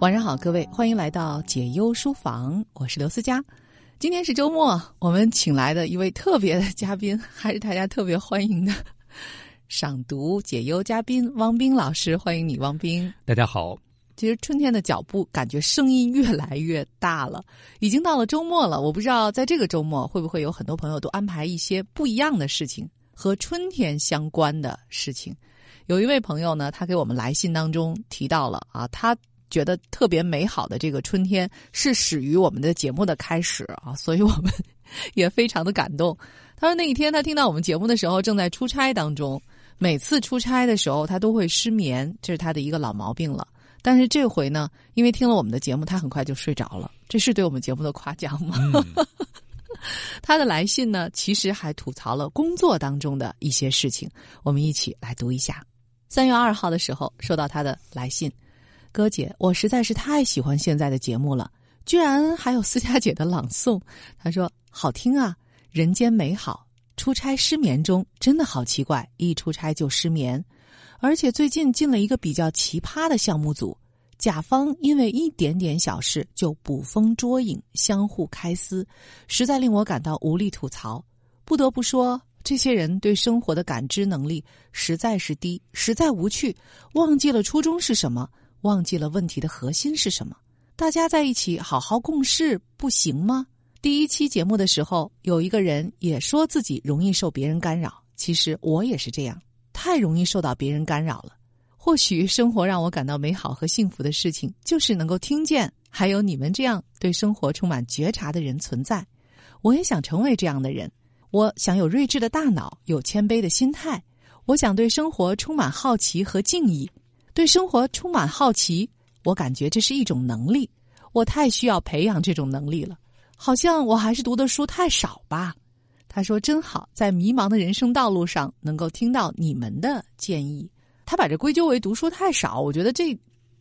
晚上好，各位，欢迎来到解忧书房，我是刘思佳。今天是周末，我们请来的一位特别的嘉宾，还是大家特别欢迎的赏读解忧嘉宾汪冰老师，欢迎你，汪冰。大家好。其实春天的脚步，感觉声音越来越大了，已经到了周末了。我不知道在这个周末会不会有很多朋友都安排一些不一样的事情，和春天相关的事情。有一位朋友呢，他给我们来信当中提到了啊，他。觉得特别美好的这个春天是始于我们的节目的开始啊，所以我们也非常的感动。他说那一天他听到我们节目的时候正在出差当中，每次出差的时候他都会失眠，这是他的一个老毛病了。但是这回呢，因为听了我们的节目，他很快就睡着了。这是对我们节目的夸奖吗？他的来信呢，其实还吐槽了工作当中的一些事情。我们一起来读一下。三月二号的时候收到他的来信。哥姐，我实在是太喜欢现在的节目了，居然还有思佳姐的朗诵。她说好听啊，人间美好。出差失眠中真的好奇怪，一出差就失眠，而且最近进了一个比较奇葩的项目组，甲方因为一点点小事就捕风捉影，相互开撕，实在令我感到无力吐槽。不得不说，这些人对生活的感知能力实在是低，实在无趣，忘记了初衷是什么。忘记了问题的核心是什么？大家在一起好好共事不行吗？第一期节目的时候，有一个人也说自己容易受别人干扰。其实我也是这样，太容易受到别人干扰了。或许生活让我感到美好和幸福的事情，就是能够听见还有你们这样对生活充满觉察的人存在。我也想成为这样的人。我想有睿智的大脑，有谦卑的心态。我想对生活充满好奇和敬意。对生活充满好奇，我感觉这是一种能力，我太需要培养这种能力了。好像我还是读的书太少吧。他说真好，在迷茫的人生道路上能够听到你们的建议。他把这归咎为读书太少，我觉得这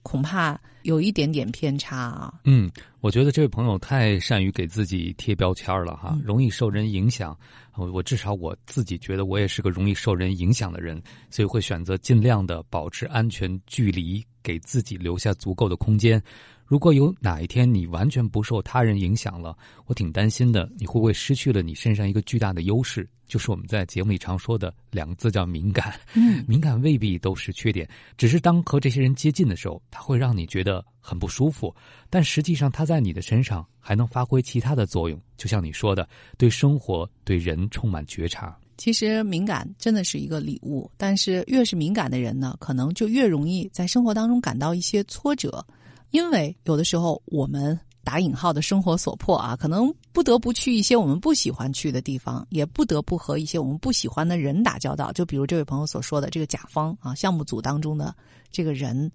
恐怕有一点点偏差啊。嗯，我觉得这位朋友太善于给自己贴标签了哈，容易受人影响。我我至少我自己觉得我也是个容易受人影响的人，所以会选择尽量的保持安全距离，给自己留下足够的空间。如果有哪一天你完全不受他人影响了，我挺担心的，你会不会失去了你身上一个巨大的优势？就是我们在节目里常说的两个字叫敏感。嗯，敏感未必都是缺点，只是当和这些人接近的时候，他会让你觉得很不舒服。但实际上，他在你的身上还能发挥其他的作用。就像你说的，对生活、对人充满觉察。其实敏感真的是一个礼物，但是越是敏感的人呢，可能就越容易在生活当中感到一些挫折。因为有的时候我们打引号的生活所迫啊，可能不得不去一些我们不喜欢去的地方，也不得不和一些我们不喜欢的人打交道。就比如这位朋友所说的这个甲方啊，项目组当中的这个人，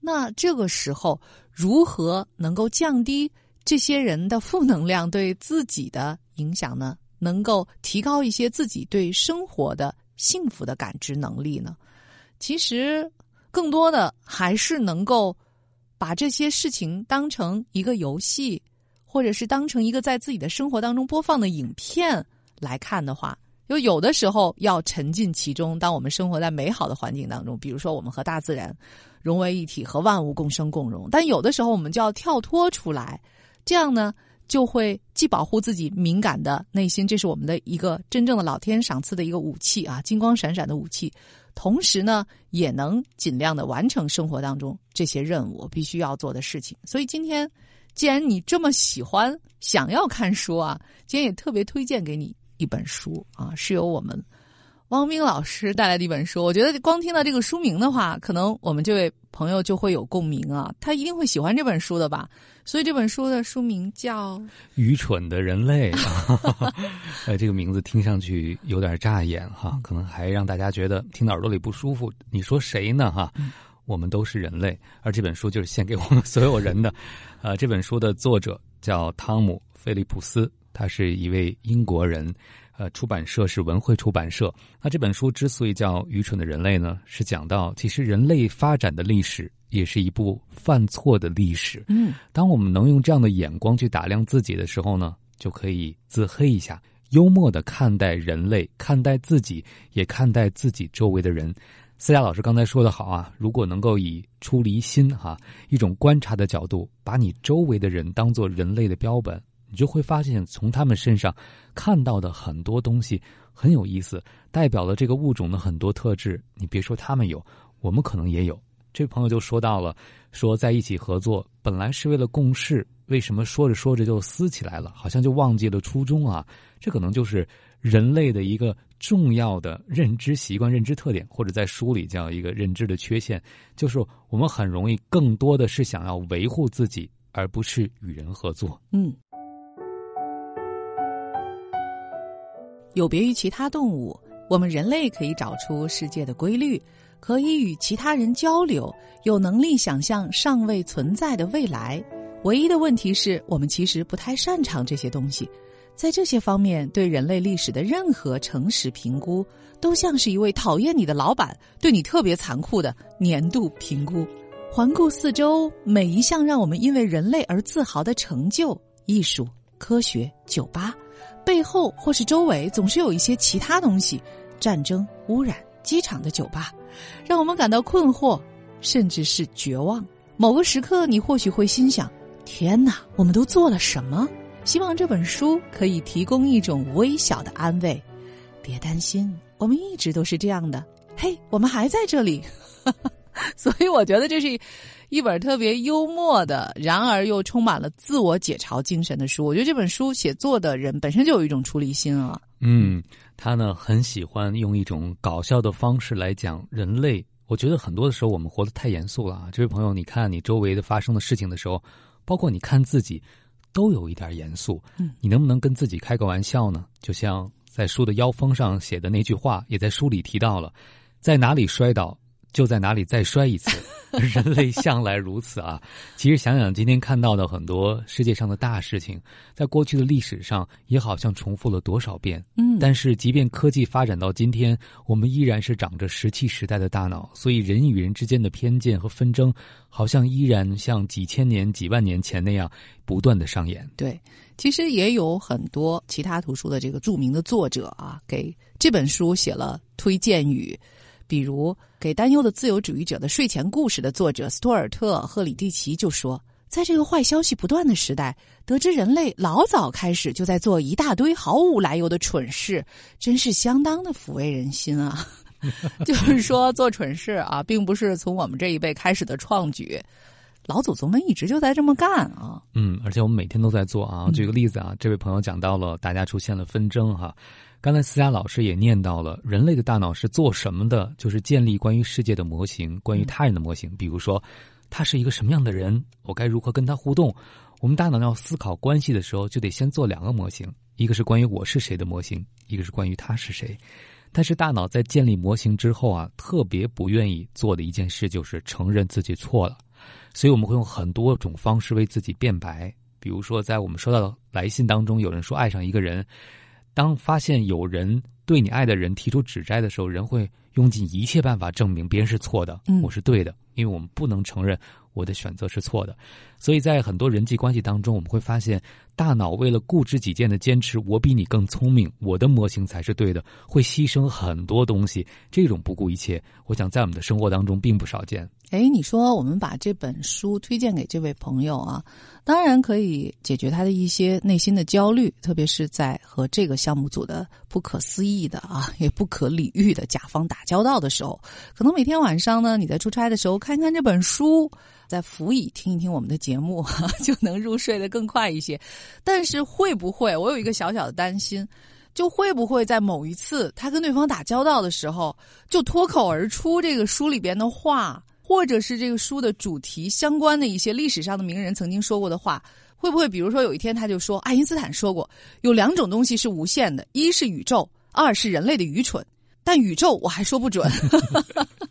那这个时候如何能够降低这些人的负能量对自己的影响呢？能够提高一些自己对生活的幸福的感知能力呢？其实更多的还是能够。把这些事情当成一个游戏，或者是当成一个在自己的生活当中播放的影片来看的话，就有的时候要沉浸其中。当我们生活在美好的环境当中，比如说我们和大自然融为一体，和万物共生共荣；但有的时候我们就要跳脱出来，这样呢就会既保护自己敏感的内心，这是我们的一个真正的老天赏赐的一个武器啊，金光闪闪的武器。同时呢，也能尽量的完成生活当中这些任务必须要做的事情。所以今天，既然你这么喜欢想要看书啊，今天也特别推荐给你一本书啊，是由我们。汪冰老师带来的一本书，我觉得光听到这个书名的话，可能我们这位朋友就会有共鸣啊，他一定会喜欢这本书的吧。所以这本书的书名叫《愚蠢的人类》，呃，这个名字听上去有点扎眼哈，可能还让大家觉得听到耳朵里不舒服。你说谁呢？哈，我们都是人类，而这本书就是献给我们所有人的。呃，这本书的作者叫汤姆·菲利普斯，他是一位英国人。呃，出版社是文汇出版社。那这本书之所以叫《愚蠢的人类》呢，是讲到其实人类发展的历史也是一部犯错的历史。嗯，当我们能用这样的眼光去打量自己的时候呢，就可以自黑一下，幽默的看待人类，看待自己，也看待自己周围的人。思佳老师刚才说的好啊，如果能够以出离心哈一种观察的角度，把你周围的人当做人类的标本，你就会发现从他们身上看到的很多东西很有意思，代表了这个物种的很多特质。你别说他们有，我们可能也有。这朋友就说到了，说在一起合作本来是为了共事，为什么说着说着就撕起来了？好像就忘记了初衷啊！这可能就是人类的一个。重要的认知习惯、认知特点，或者在书里叫一个认知的缺陷，就是我们很容易更多的是想要维护自己，而不是与人合作。嗯，有别于其他动物，我们人类可以找出世界的规律，可以与其他人交流，有能力想象尚未存在的未来。唯一的问题是我们其实不太擅长这些东西。在这些方面，对人类历史的任何诚实评估，都像是一位讨厌你的老板对你特别残酷的年度评估。环顾四周，每一项让我们因为人类而自豪的成就——艺术、科学、酒吧，背后或是周围，总是有一些其他东西：战争、污染、机场的酒吧，让我们感到困惑，甚至是绝望。某个时刻，你或许会心想：“天哪，我们都做了什么？”希望这本书可以提供一种微小的安慰，别担心，我们一直都是这样的。嘿，我们还在这里，所以我觉得这是一本特别幽默的，然而又充满了自我解嘲精神的书。我觉得这本书写作的人本身就有一种出离心啊。嗯，他呢很喜欢用一种搞笑的方式来讲人类。我觉得很多的时候我们活得太严肃了啊。这位朋友，你看你周围的发生的事情的时候，包括你看自己。都有一点严肃，嗯，你能不能跟自己开个玩笑呢？就像在书的腰封上写的那句话，也在书里提到了，在哪里摔倒。就在哪里再摔一次，人类向来如此啊！其实想想今天看到的很多世界上的大事情，在过去的历史上也好像重复了多少遍。嗯，但是即便科技发展到今天，我们依然是长着石器时代的大脑，所以人与人之间的偏见和纷争，好像依然像几千年、几万年前那样不断的上演。对，其实也有很多其他图书的这个著名的作者啊，给这本书写了推荐语。比如，给担忧的自由主义者的睡前故事的作者斯托尔特·赫里蒂奇就说：“在这个坏消息不断的时代，得知人类老早开始就在做一大堆毫无来由的蠢事，真是相当的抚慰人心啊！就是说，做蠢事啊，并不是从我们这一辈开始的创举，老祖宗们一直就在这么干啊。嗯，而且我们每天都在做啊。举个例子啊，这位朋友讲到了，大家出现了纷争哈。”刚才思佳老师也念到了，人类的大脑是做什么的？就是建立关于世界的模型，关于他人的模型。比如说，他是一个什么样的人，我该如何跟他互动？我们大脑要思考关系的时候，就得先做两个模型：一个是关于我是谁的模型，一个是关于他是谁。但是大脑在建立模型之后啊，特别不愿意做的一件事就是承认自己错了，所以我们会用很多种方式为自己辩白。比如说，在我们收到的来信当中，有人说爱上一个人。当发现有人对你爱的人提出指摘的时候，人会用尽一切办法证明别人是错的，我是对的，因为我们不能承认我的选择是错的。所以在很多人际关系当中，我们会发现，大脑为了固执己见的坚持，我比你更聪明，我的模型才是对的，会牺牲很多东西。这种不顾一切，我想在我们的生活当中并不少见。哎，你说我们把这本书推荐给这位朋友啊，当然可以解决他的一些内心的焦虑，特别是在和这个项目组的不可思议的啊，也不可理喻的甲方打交道的时候，可能每天晚上呢，你在出差的时候看看这本书，在辅以听一听我们的节目，就能入睡得更快一些。但是会不会，我有一个小小的担心，就会不会在某一次他跟对方打交道的时候，就脱口而出这个书里边的话？或者是这个书的主题相关的一些历史上的名人曾经说过的话，会不会比如说有一天他就说，爱因斯坦说过，有两种东西是无限的，一是宇宙，二是人类的愚蠢。但宇宙我还说不准。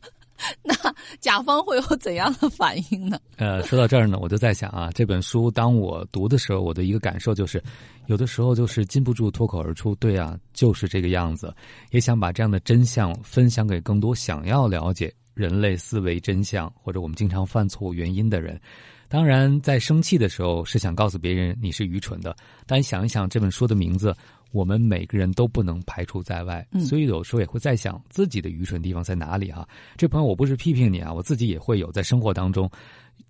甲方会有怎样的反应呢？呃，说到这儿呢，我就在想啊，这本书当我读的时候，我的一个感受就是，有的时候就是禁不住脱口而出，对啊，就是这个样子，也想把这样的真相分享给更多想要了解。人类思维真相或者我们经常犯错误原因的人。当然，在生气的时候是想告诉别人你是愚蠢的，但想一想这本书的名字，我们每个人都不能排除在外，所以有时候也会在想自己的愚蠢地方在哪里哈。这朋友，我不是批评你啊，我自己也会有在生活当中。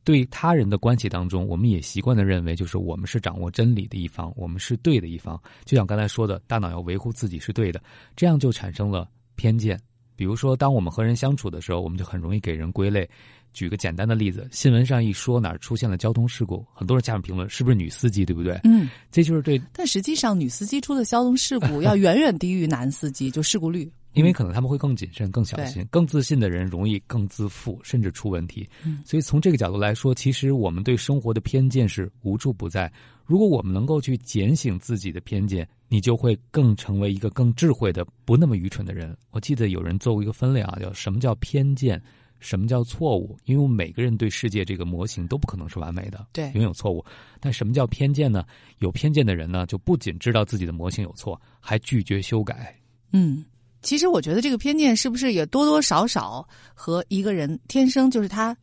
对他人的关系当中，我们也习惯的认为，就是我们是掌握真理的一方，我们是对的一方。就像刚才说的，大脑要维护自己是对的，这样就产生了偏见。比如说，当我们和人相处的时候，我们就很容易给人归类。举个简单的例子，新闻上一说哪儿出现了交通事故，很多人下面评论是不是女司机，对不对？嗯，这就是对。但实际上，女司机出的交通事故要远远低于男司机，就事故率。因为可能他们会更谨慎、更小心，更自信的人容易更自负，甚至出问题。所以从这个角度来说，其实我们对生活的偏见是无处不在。如果我们能够去检醒自己的偏见，你就会更成为一个更智慧的、不那么愚蠢的人。我记得有人做过一个分类啊，叫什么叫偏见，什么叫错误？因为我们每个人对世界这个模型都不可能是完美的，对，拥有错误。但什么叫偏见呢？有偏见的人呢，就不仅知道自己的模型有错，还拒绝修改。嗯。其实我觉得这个偏见是不是也多多少少和一个人天生就是他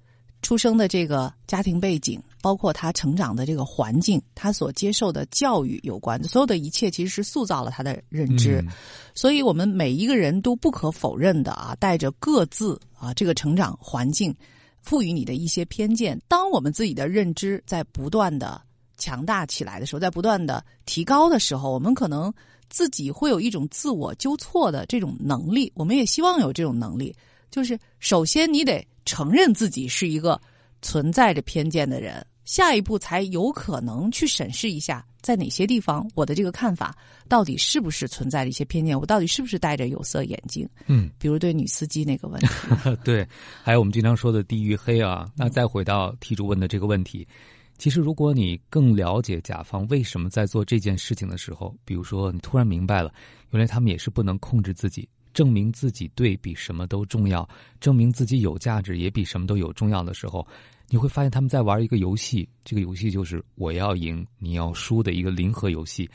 出生的这个家庭背景，包括他成长的这个环境，他所接受的教育有关。所有的一切其实是塑造了他的认知，所以我们每一个人都不可否认的啊，带着各自啊这个成长环境赋予你的一些偏见。当我们自己的认知在不断的强大起来的时候，在不断的提高的时候，我们可能。自己会有一种自我纠错的这种能力，我们也希望有这种能力。就是首先你得承认自己是一个存在着偏见的人，下一步才有可能去审视一下，在哪些地方我的这个看法到底是不是存在着一些偏见，我到底是不是戴着有色眼镜？嗯，比如对女司机那个问题，对，还有我们经常说的地域黑啊。那再回到题主问的这个问题。其实，如果你更了解甲方为什么在做这件事情的时候，比如说你突然明白了，原来他们也是不能控制自己，证明自己对比什么都重要，证明自己有价值也比什么都有重要的时候，你会发现他们在玩一个游戏，这个游戏就是我要赢你要输的一个零和游戏。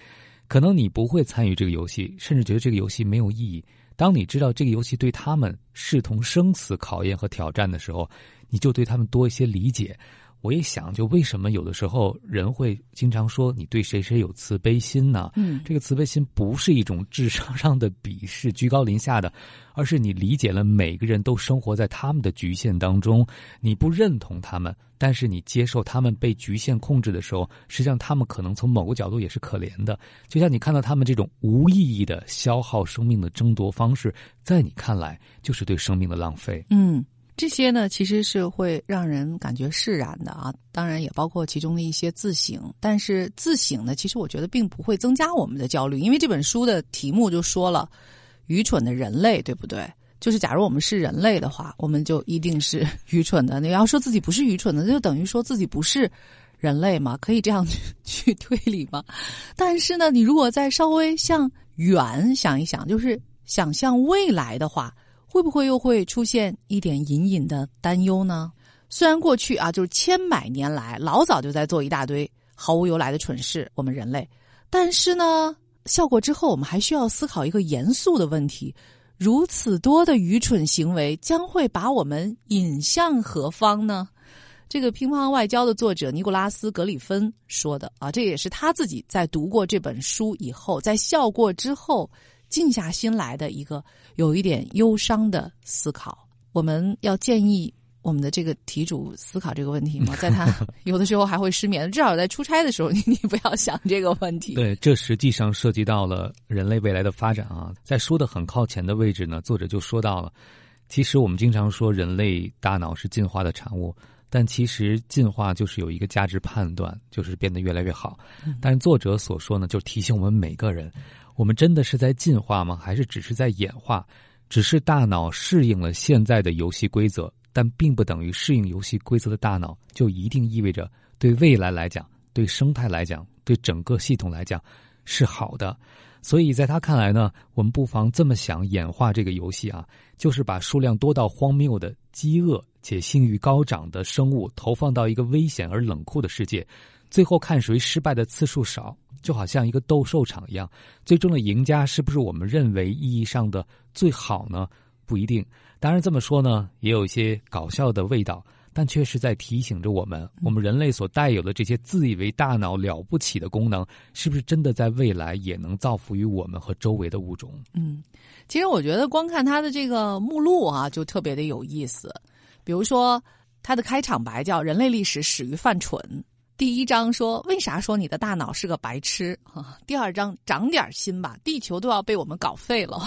可能你不会参与这个游戏，甚至觉得这个游戏没有意义。当你知道这个游戏对他们视同生死考验和挑战的时候，你就对他们多一些理解。我一想，就为什么有的时候人会经常说你对谁谁有慈悲心呢？嗯，这个慈悲心不是一种智商 上的鄙视、居高临下的，而是你理解了每个人都生活在他们的局限当中，你不认同他们，但是你接受他们被局限控制的时候，实际上他们可能从某个角度也是可怜的。就像你看到他们这种无意义的消耗生命的争夺方式，在你看来就是对生命的浪费。嗯。这些呢，其实是会让人感觉释然的啊，当然也包括其中的一些自省。但是自省呢，其实我觉得并不会增加我们的焦虑，因为这本书的题目就说了“愚蠢的人类”，对不对？就是假如我们是人类的话，我们就一定是 愚蠢的。你要说自己不是愚蠢的，就等于说自己不是人类嘛？可以这样 去推理吗？但是呢，你如果再稍微向远想一想，就是想象未来的话。会不会又会出现一点隐隐的担忧呢？虽然过去啊，就是千百年来老早就在做一大堆毫无由来的蠢事，我们人类，但是呢，效果之后，我们还需要思考一个严肃的问题：如此多的愚蠢行为将会把我们引向何方呢？这个《乒乓外交》的作者尼古拉斯·格里芬说的啊，这也是他自己在读过这本书以后，在笑过之后。静下心来的一个有一点忧伤的思考，我们要建议我们的这个题主思考这个问题吗？在他有的时候还会失眠，至少在出差的时候，你 你不要想这个问题。对，这实际上涉及到了人类未来的发展啊。在书的很靠前的位置呢，作者就说到了，其实我们经常说人类大脑是进化的产物，但其实进化就是有一个价值判断，就是变得越来越好。但是作者所说呢，就提醒我们每个人。我们真的是在进化吗？还是只是在演化？只是大脑适应了现在的游戏规则，但并不等于适应游戏规则的大脑就一定意味着对未来来讲、对生态来讲、对整个系统来讲是好的。所以在他看来呢，我们不妨这么想：演化这个游戏啊，就是把数量多到荒谬的、饥饿且性欲高涨的生物投放到一个危险而冷酷的世界。最后看谁失败的次数少，就好像一个斗兽场一样。最终的赢家是不是我们认为意义上的最好呢？不一定。当然这么说呢，也有一些搞笑的味道，但却是在提醒着我们：我们人类所带有的这些自以为大脑了不起的功能，是不是真的在未来也能造福于我们和周围的物种？嗯，其实我觉得光看它的这个目录啊，就特别的有意思。比如说，它的开场白叫“人类历史始于犯蠢”。第一章说为啥说你的大脑是个白痴？哈，第二章长点心吧，地球都要被我们搞废了。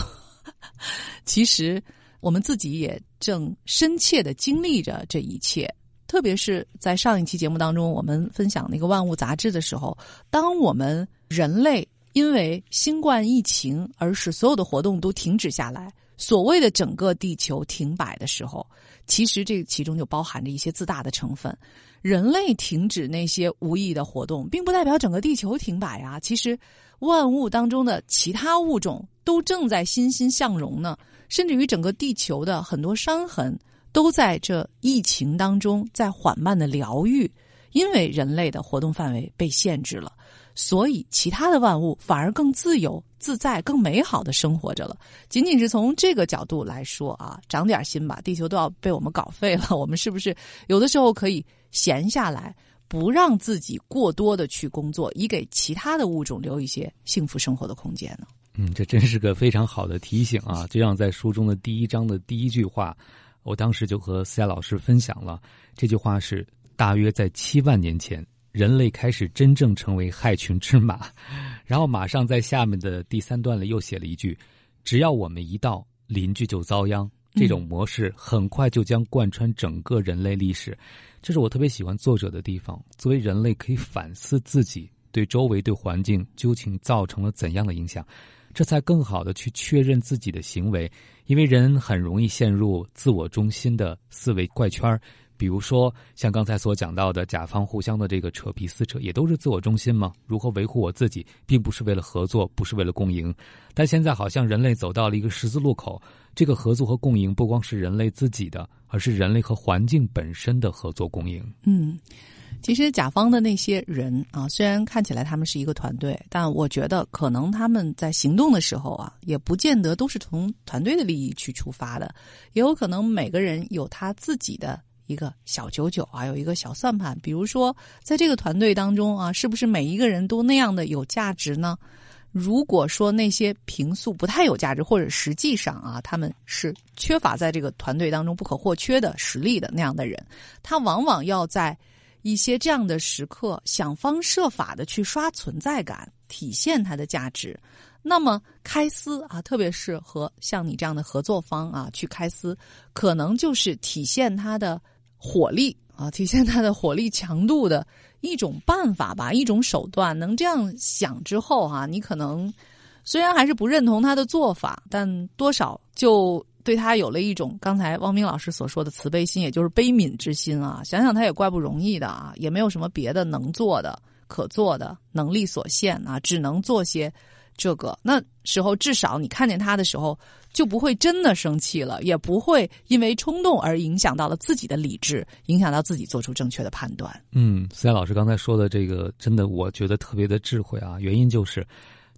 其实我们自己也正深切的经历着这一切，特别是在上一期节目当中，我们分享那个《万物》杂志的时候，当我们人类因为新冠疫情而使所有的活动都停止下来，所谓的整个地球停摆的时候，其实这其中就包含着一些自大的成分。人类停止那些无意义的活动，并不代表整个地球停摆啊！其实，万物当中的其他物种都正在欣欣向荣呢，甚至于整个地球的很多伤痕都在这疫情当中在缓慢的疗愈，因为人类的活动范围被限制了。所以，其他的万物反而更自由自在、更美好的生活着了。仅仅是从这个角度来说啊，长点心吧，地球都要被我们搞废了。我们是不是有的时候可以闲下来，不让自己过多的去工作，以给其他的物种留一些幸福生活的空间呢？嗯，这真是个非常好的提醒啊！就像在书中的第一章的第一句话，我当时就和思雅老师分享了这句话是：大约在七万年前。人类开始真正成为害群之马，然后马上在下面的第三段里又写了一句：“只要我们一到，邻居就遭殃。”这种模式很快就将贯穿整个人类历史，这是我特别喜欢作者的地方。作为人类，可以反思自己对周围、对环境究竟造成了怎样的影响，这才更好的去确认自己的行为。因为人很容易陷入自我中心的思维怪圈儿。比如说，像刚才所讲到的，甲方互相的这个扯皮撕扯，也都是自我中心吗？如何维护我自己，并不是为了合作，不是为了共赢。但现在好像人类走到了一个十字路口，这个合作和共赢不光是人类自己的，而是人类和环境本身的合作共赢。嗯，其实甲方的那些人啊，虽然看起来他们是一个团队，但我觉得可能他们在行动的时候啊，也不见得都是从团队的利益去出发的，也有可能每个人有他自己的。一个小九九啊，有一个小算盘。比如说，在这个团队当中啊，是不是每一个人都那样的有价值呢？如果说那些平素不太有价值，或者实际上啊，他们是缺乏在这个团队当中不可或缺的实力的那样的人，他往往要在一些这样的时刻想方设法的去刷存在感，体现他的价值。那么开撕啊，特别是和像你这样的合作方啊去开撕，可能就是体现他的。火力啊，体现它的火力强度的一种办法吧，一种手段。能这样想之后哈，你可能虽然还是不认同他的做法，但多少就对他有了一种刚才汪明老师所说的慈悲心，也就是悲悯之心啊。想想他也怪不容易的啊，也没有什么别的能做的、可做的，能力所限啊，只能做些。这个那时候，至少你看见他的时候，就不会真的生气了，也不会因为冲动而影响到了自己的理智，影响到自己做出正确的判断。嗯，思佳老师刚才说的这个，真的我觉得特别的智慧啊。原因就是，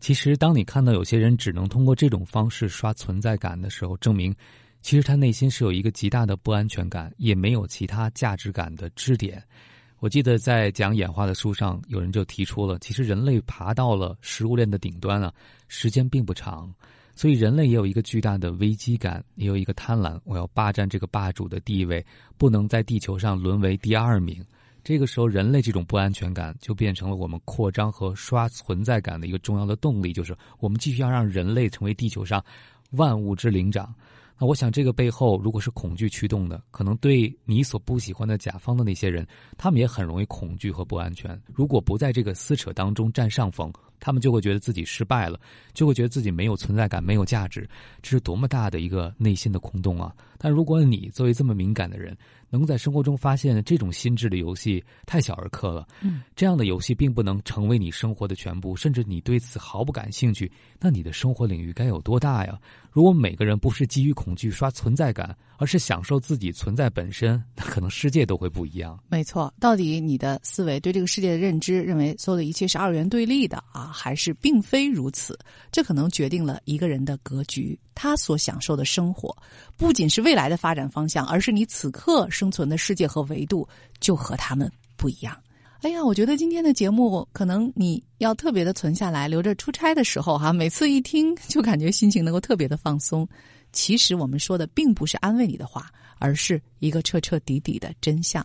其实当你看到有些人只能通过这种方式刷存在感的时候，证明其实他内心是有一个极大的不安全感，也没有其他价值感的支点。我记得在讲演化的书上，有人就提出了，其实人类爬到了食物链的顶端啊，时间并不长，所以人类也有一个巨大的危机感，也有一个贪婪，我要霸占这个霸主的地位，不能在地球上沦为第二名。这个时候，人类这种不安全感就变成了我们扩张和刷存在感的一个重要的动力，就是我们继续要让人类成为地球上万物之灵长。那我想，这个背后如果是恐惧驱动的，可能对你所不喜欢的甲方的那些人，他们也很容易恐惧和不安全。如果不在这个撕扯当中占上风，他们就会觉得自己失败了，就会觉得自己没有存在感、没有价值。这是多么大的一个内心的空洞啊！但如果你作为这么敏感的人，能在生活中发现这种心智的游戏太小儿科了，嗯，这样的游戏并不能成为你生活的全部，甚至你对此毫不感兴趣，那你的生活领域该有多大呀？如果每个人不是基于恐惧刷存在感，而是享受自己存在本身，那可能世界都会不一样。没错，到底你的思维对这个世界的认知，认为所有的一切是二元对立的啊，还是并非如此？这可能决定了一个人的格局，他所享受的生活，不仅是未来的发展方向，而是你此刻生存的世界和维度就和他们不一样。哎呀，我觉得今天的节目可能你要特别的存下来，留着出差的时候哈，每次一听就感觉心情能够特别的放松。其实我们说的并不是安慰你的话，而是一个彻彻底底的真相，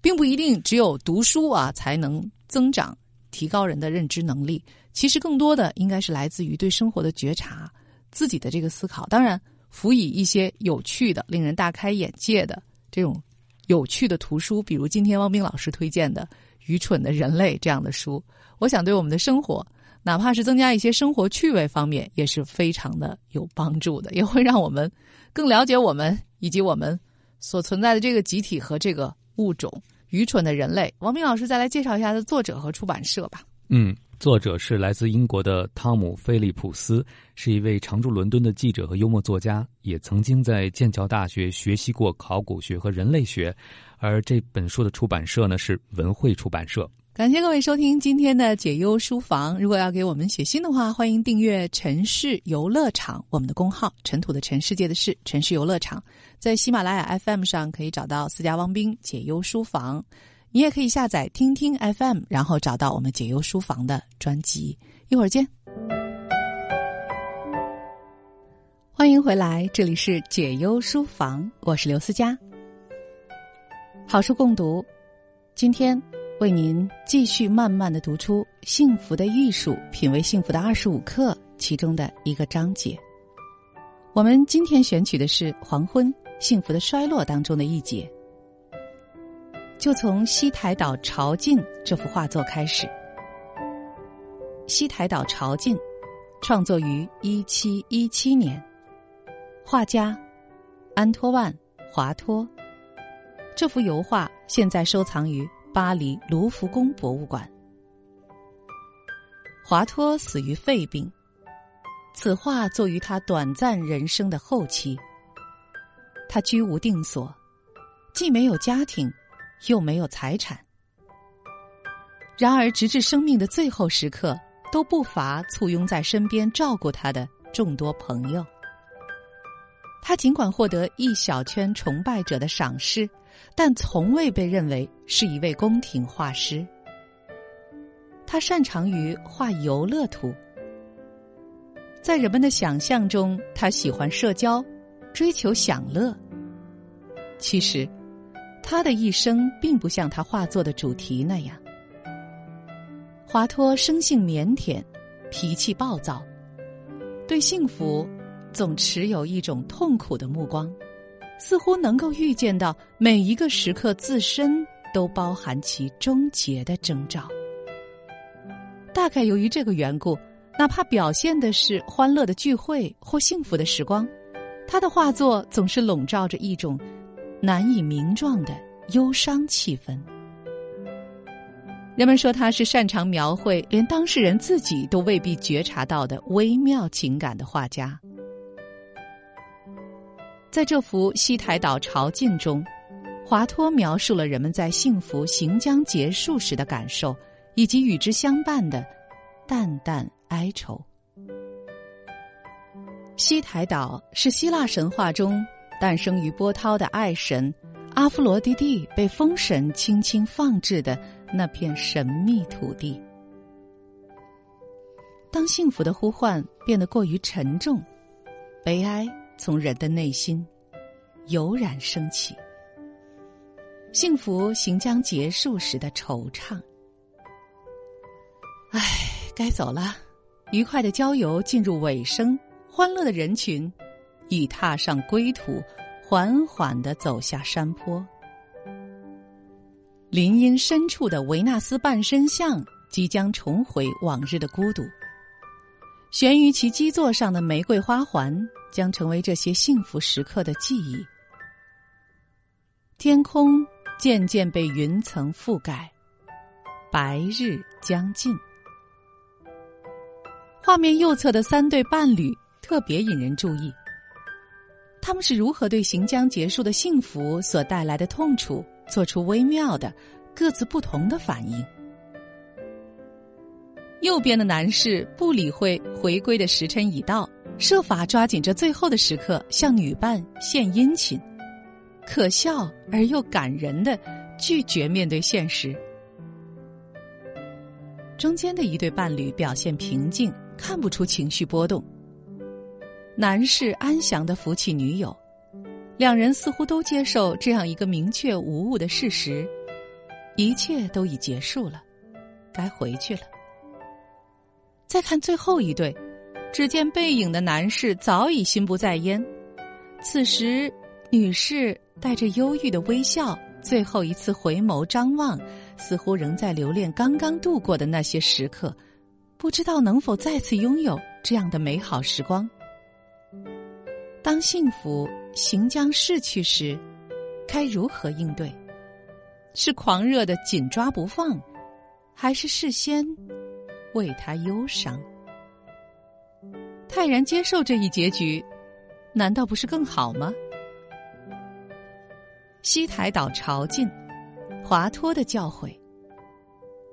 并不一定只有读书啊才能增长、提高人的认知能力。其实更多的应该是来自于对生活的觉察、自己的这个思考。当然，辅以一些有趣的、令人大开眼界的这种有趣的图书，比如今天汪冰老师推荐的。愚蠢的人类这样的书，我想对我们的生活，哪怕是增加一些生活趣味方面，也是非常的有帮助的，也会让我们更了解我们以及我们所存在的这个集体和这个物种。愚蠢的人类，王明老师再来介绍一下的作者和出版社吧。嗯，作者是来自英国的汤姆·菲利普斯，是一位常驻伦敦的记者和幽默作家，也曾经在剑桥大学学习过考古学和人类学。而这本书的出版社呢是文汇出版社。感谢各位收听今天的解忧书房。如果要给我们写信的话，欢迎订阅“城市游乐场”我们的公号“尘土的尘世界的事”城市游乐场，在喜马拉雅 FM 上可以找到私家汪兵解忧书房。你也可以下载听听 FM，然后找到我们解忧书房的专辑。一会儿见。欢迎回来，这里是解忧书房，我是刘思佳。好书共读，今天为您继续慢慢的读出《幸福的艺术：品味幸福的二十五课》其中的一个章节。我们今天选取的是《黄昏：幸福的衰落》当中的一节，就从西台岛朝觐这幅画作开始。西台岛朝觐，创作于一七一七年，画家安托万·华托。这幅油画现在收藏于巴黎卢浮宫博物馆。华托死于肺病，此画作于他短暂人生的后期。他居无定所，既没有家庭，又没有财产。然而，直至生命的最后时刻，都不乏簇拥在身边照顾他的众多朋友。他尽管获得一小圈崇拜者的赏识。但从未被认为是一位宫廷画师。他擅长于画游乐图，在人们的想象中，他喜欢社交，追求享乐。其实，他的一生并不像他画作的主题那样。华托生性腼腆，脾气暴躁，对幸福总持有一种痛苦的目光。似乎能够预见到每一个时刻自身都包含其终结的征兆。大概由于这个缘故，哪怕表现的是欢乐的聚会或幸福的时光，他的画作总是笼罩着一种难以名状的忧伤气氛。人们说他是擅长描绘连当事人自己都未必觉察到的微妙情感的画家。在这幅西台岛潮境中，华托描述了人们在幸福行将结束时的感受，以及与之相伴的淡淡哀愁。西台岛是希腊神话中诞生于波涛的爱神阿芙罗狄蒂被风神轻轻放置的那片神秘土地。当幸福的呼唤变得过于沉重，悲哀。从人的内心油然升起，幸福行将结束时的惆怅。唉，该走了。愉快的郊游进入尾声，欢乐的人群已踏上归途，缓缓的走下山坡。林荫深处的维纳斯半身像即将重回往日的孤独。悬于其基座上的玫瑰花环将成为这些幸福时刻的记忆。天空渐渐被云层覆盖，白日将近。画面右侧的三对伴侣特别引人注意。他们是如何对行将结束的幸福所带来的痛楚做出微妙的、各自不同的反应。右边的男士不理会回归的时辰已到，设法抓紧这最后的时刻向女伴献殷勤，可笑而又感人的拒绝面对现实。中间的一对伴侣表现平静，看不出情绪波动。男士安详的扶起女友，两人似乎都接受这样一个明确无误的事实：一切都已结束了，该回去了。再看最后一对，只见背影的男士早已心不在焉，此时女士带着忧郁的微笑，最后一次回眸张望，似乎仍在留恋刚刚度过的那些时刻，不知道能否再次拥有这样的美好时光。当幸福行将逝去时，该如何应对？是狂热的紧抓不放，还是事先为他忧伤？泰然接受这一结局，难道不是更好吗？西台岛潮尽，华托的教诲：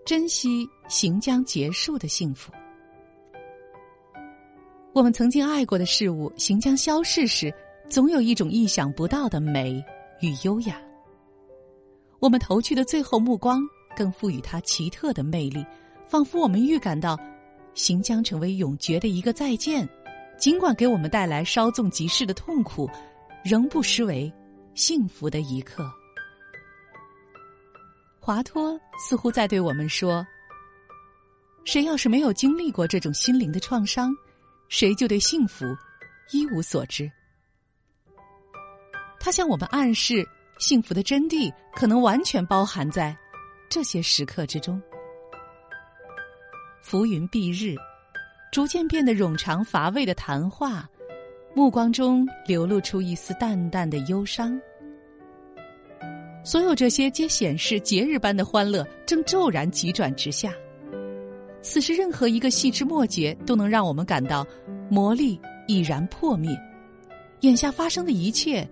珍惜行将结束的幸福。我们曾经爱过的事物，行将消逝时，总有一种意想不到的美与优雅。我们投去的最后目光，更赋予它奇特的魅力，仿佛我们预感到，行将成为永绝的一个再见。尽管给我们带来稍纵即逝的痛苦，仍不失为幸福的一刻。华托似乎在对我们说：谁要是没有经历过这种心灵的创伤？谁就对幸福一无所知？他向我们暗示，幸福的真谛可能完全包含在这些时刻之中。浮云蔽日，逐渐变得冗长乏味的谈话，目光中流露出一丝淡淡的忧伤。所有这些皆显示节日般的欢乐正骤然急转直下。此时，任何一个细枝末节都能让我们感到魔力已然破灭。眼下发生的一切，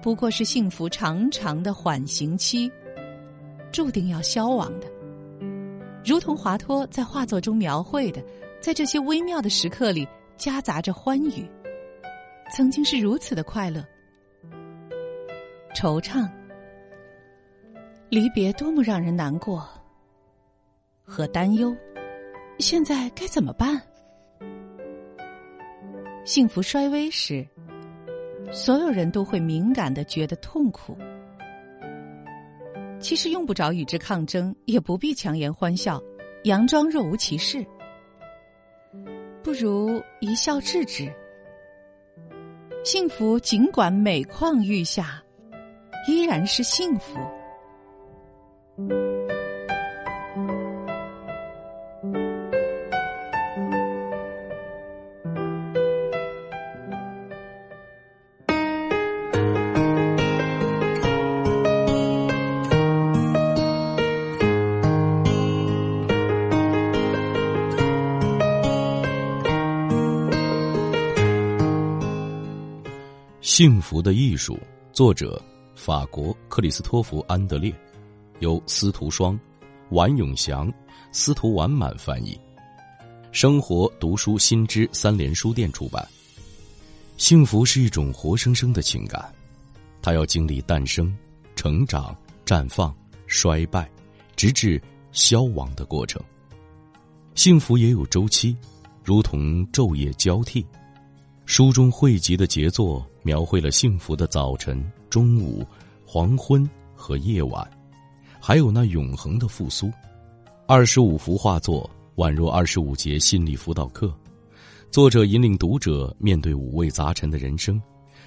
不过是幸福长长的缓刑期，注定要消亡的。如同华托在画作中描绘的，在这些微妙的时刻里夹杂着欢愉，曾经是如此的快乐。惆怅，离别多么让人难过和担忧。现在该怎么办？幸福衰微时，所有人都会敏感的觉得痛苦。其实用不着与之抗争，也不必强颜欢笑，佯装若无其事。不如一笑置之。幸福尽管每况愈下，依然是幸福。幸福的艺术，作者法国克里斯托弗·安德烈，由司徒双、王永祥、司徒完满翻译，生活读书新知三联书店出版。幸福是一种活生生的情感，它要经历诞生、成长、绽放、衰败，直至消亡的过程。幸福也有周期，如同昼夜交替。书中汇集的杰作。描绘了幸福的早晨、中午、黄昏和夜晚，还有那永恒的复苏。二十五幅画作宛若二十五节心理辅导课，作者引领读者面对五味杂陈的人生，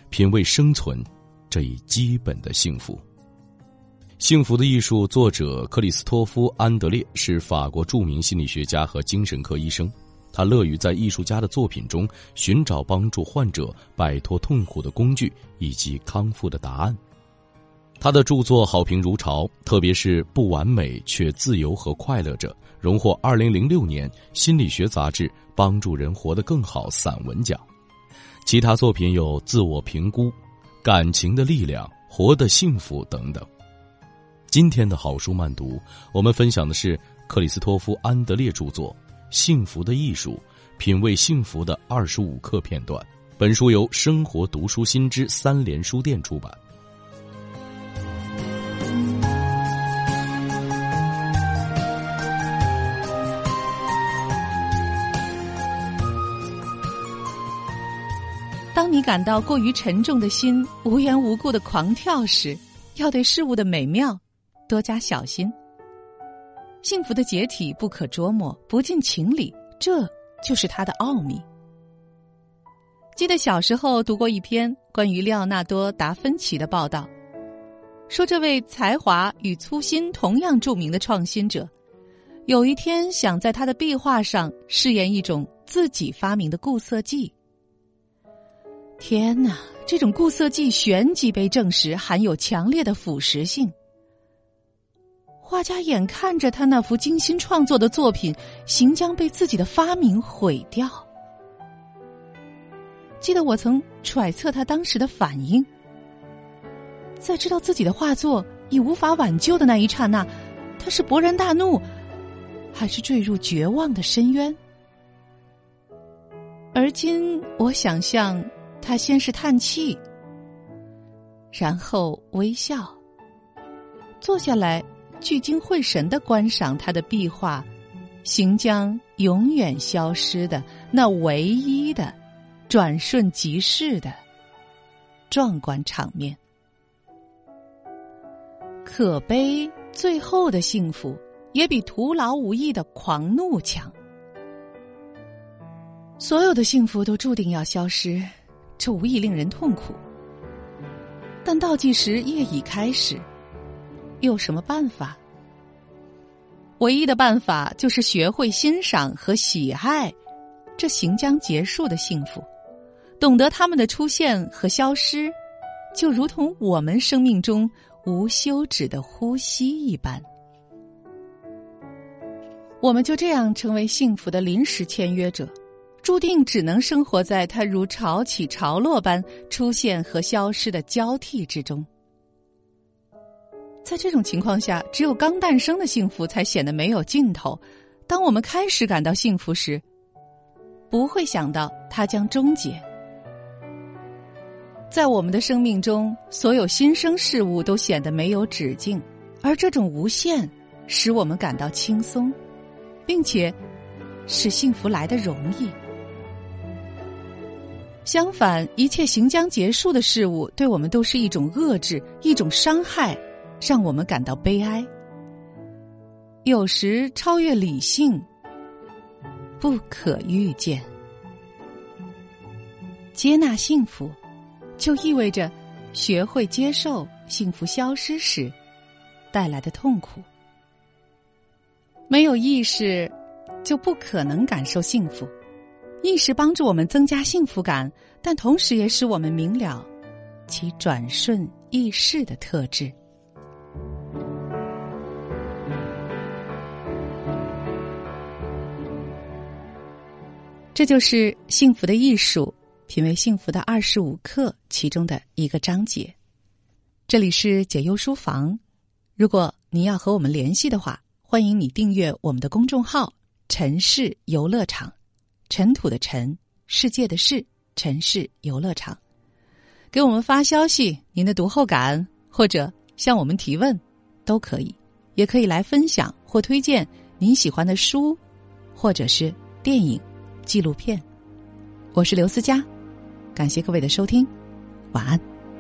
品味生存这一基本的幸福。幸福的艺术作者克里斯托夫·安德烈是法国著名心理学家和精神科医生。他乐于在艺术家的作品中寻找帮助患者摆脱痛苦的工具以及康复的答案。他的著作好评如潮，特别是《不完美却自由和快乐者》荣获二零零六年心理学杂志“帮助人活得更好”散文奖。其他作品有《自我评估》《感情的力量》《活得幸福》等等。今天的好书慢读，我们分享的是克里斯托夫·安德烈著作《幸福的艺术》，品味幸福的二十五课片段。本书由生活读书新知三联书店出版。当你感到过于沉重的心无缘无故的狂跳时，要对事物的美妙多加小心。幸福的解体不可捉摸，不近情理，这就是它的奥秘。记得小时候读过一篇关于利奥纳多·达芬奇的报道，说这位才华与粗心同样著名的创新者，有一天想在他的壁画上试验一种自己发明的固色剂。天哪！这种固色剂旋即被证实含有强烈的腐蚀性。画家眼看着他那幅精心创作的作品，行将被自己的发明毁掉。记得我曾揣测他当时的反应，在知道自己的画作已无法挽救的那一刹那，他是勃然大怒，还是坠入绝望的深渊？而今我想象。他先是叹气，然后微笑，坐下来，聚精会神的观赏他的壁画，行将永远消失的那唯一的、转瞬即逝的壮观场面。可悲，最后的幸福也比徒劳无益的狂怒强。所有的幸福都注定要消失。这无疑令人痛苦，但倒计时夜已开始，有什么办法？唯一的办法就是学会欣赏和喜爱这行将结束的幸福，懂得他们的出现和消失，就如同我们生命中无休止的呼吸一般。我们就这样成为幸福的临时签约者。注定只能生活在它如潮起潮落般出现和消失的交替之中。在这种情况下，只有刚诞生的幸福才显得没有尽头。当我们开始感到幸福时，不会想到它将终结。在我们的生命中，所有新生事物都显得没有止境，而这种无限使我们感到轻松，并且使幸福来得容易。相反，一切行将结束的事物，对我们都是一种遏制，一种伤害，让我们感到悲哀。有时超越理性，不可预见。接纳幸福，就意味着学会接受幸福消失时带来的痛苦。没有意识，就不可能感受幸福。意识帮助我们增加幸福感，但同时也使我们明了其转瞬易逝的特质。这就是幸福的艺术，品味幸福的二十五课其中的一个章节。这里是解忧书房，如果您要和我们联系的话，欢迎你订阅我们的公众号“城市游乐场”。尘土的尘，世界的世，城市游乐场，给我们发消息，您的读后感，或者向我们提问，都可以，也可以来分享或推荐您喜欢的书，或者是电影、纪录片。我是刘思佳，感谢各位的收听，晚安。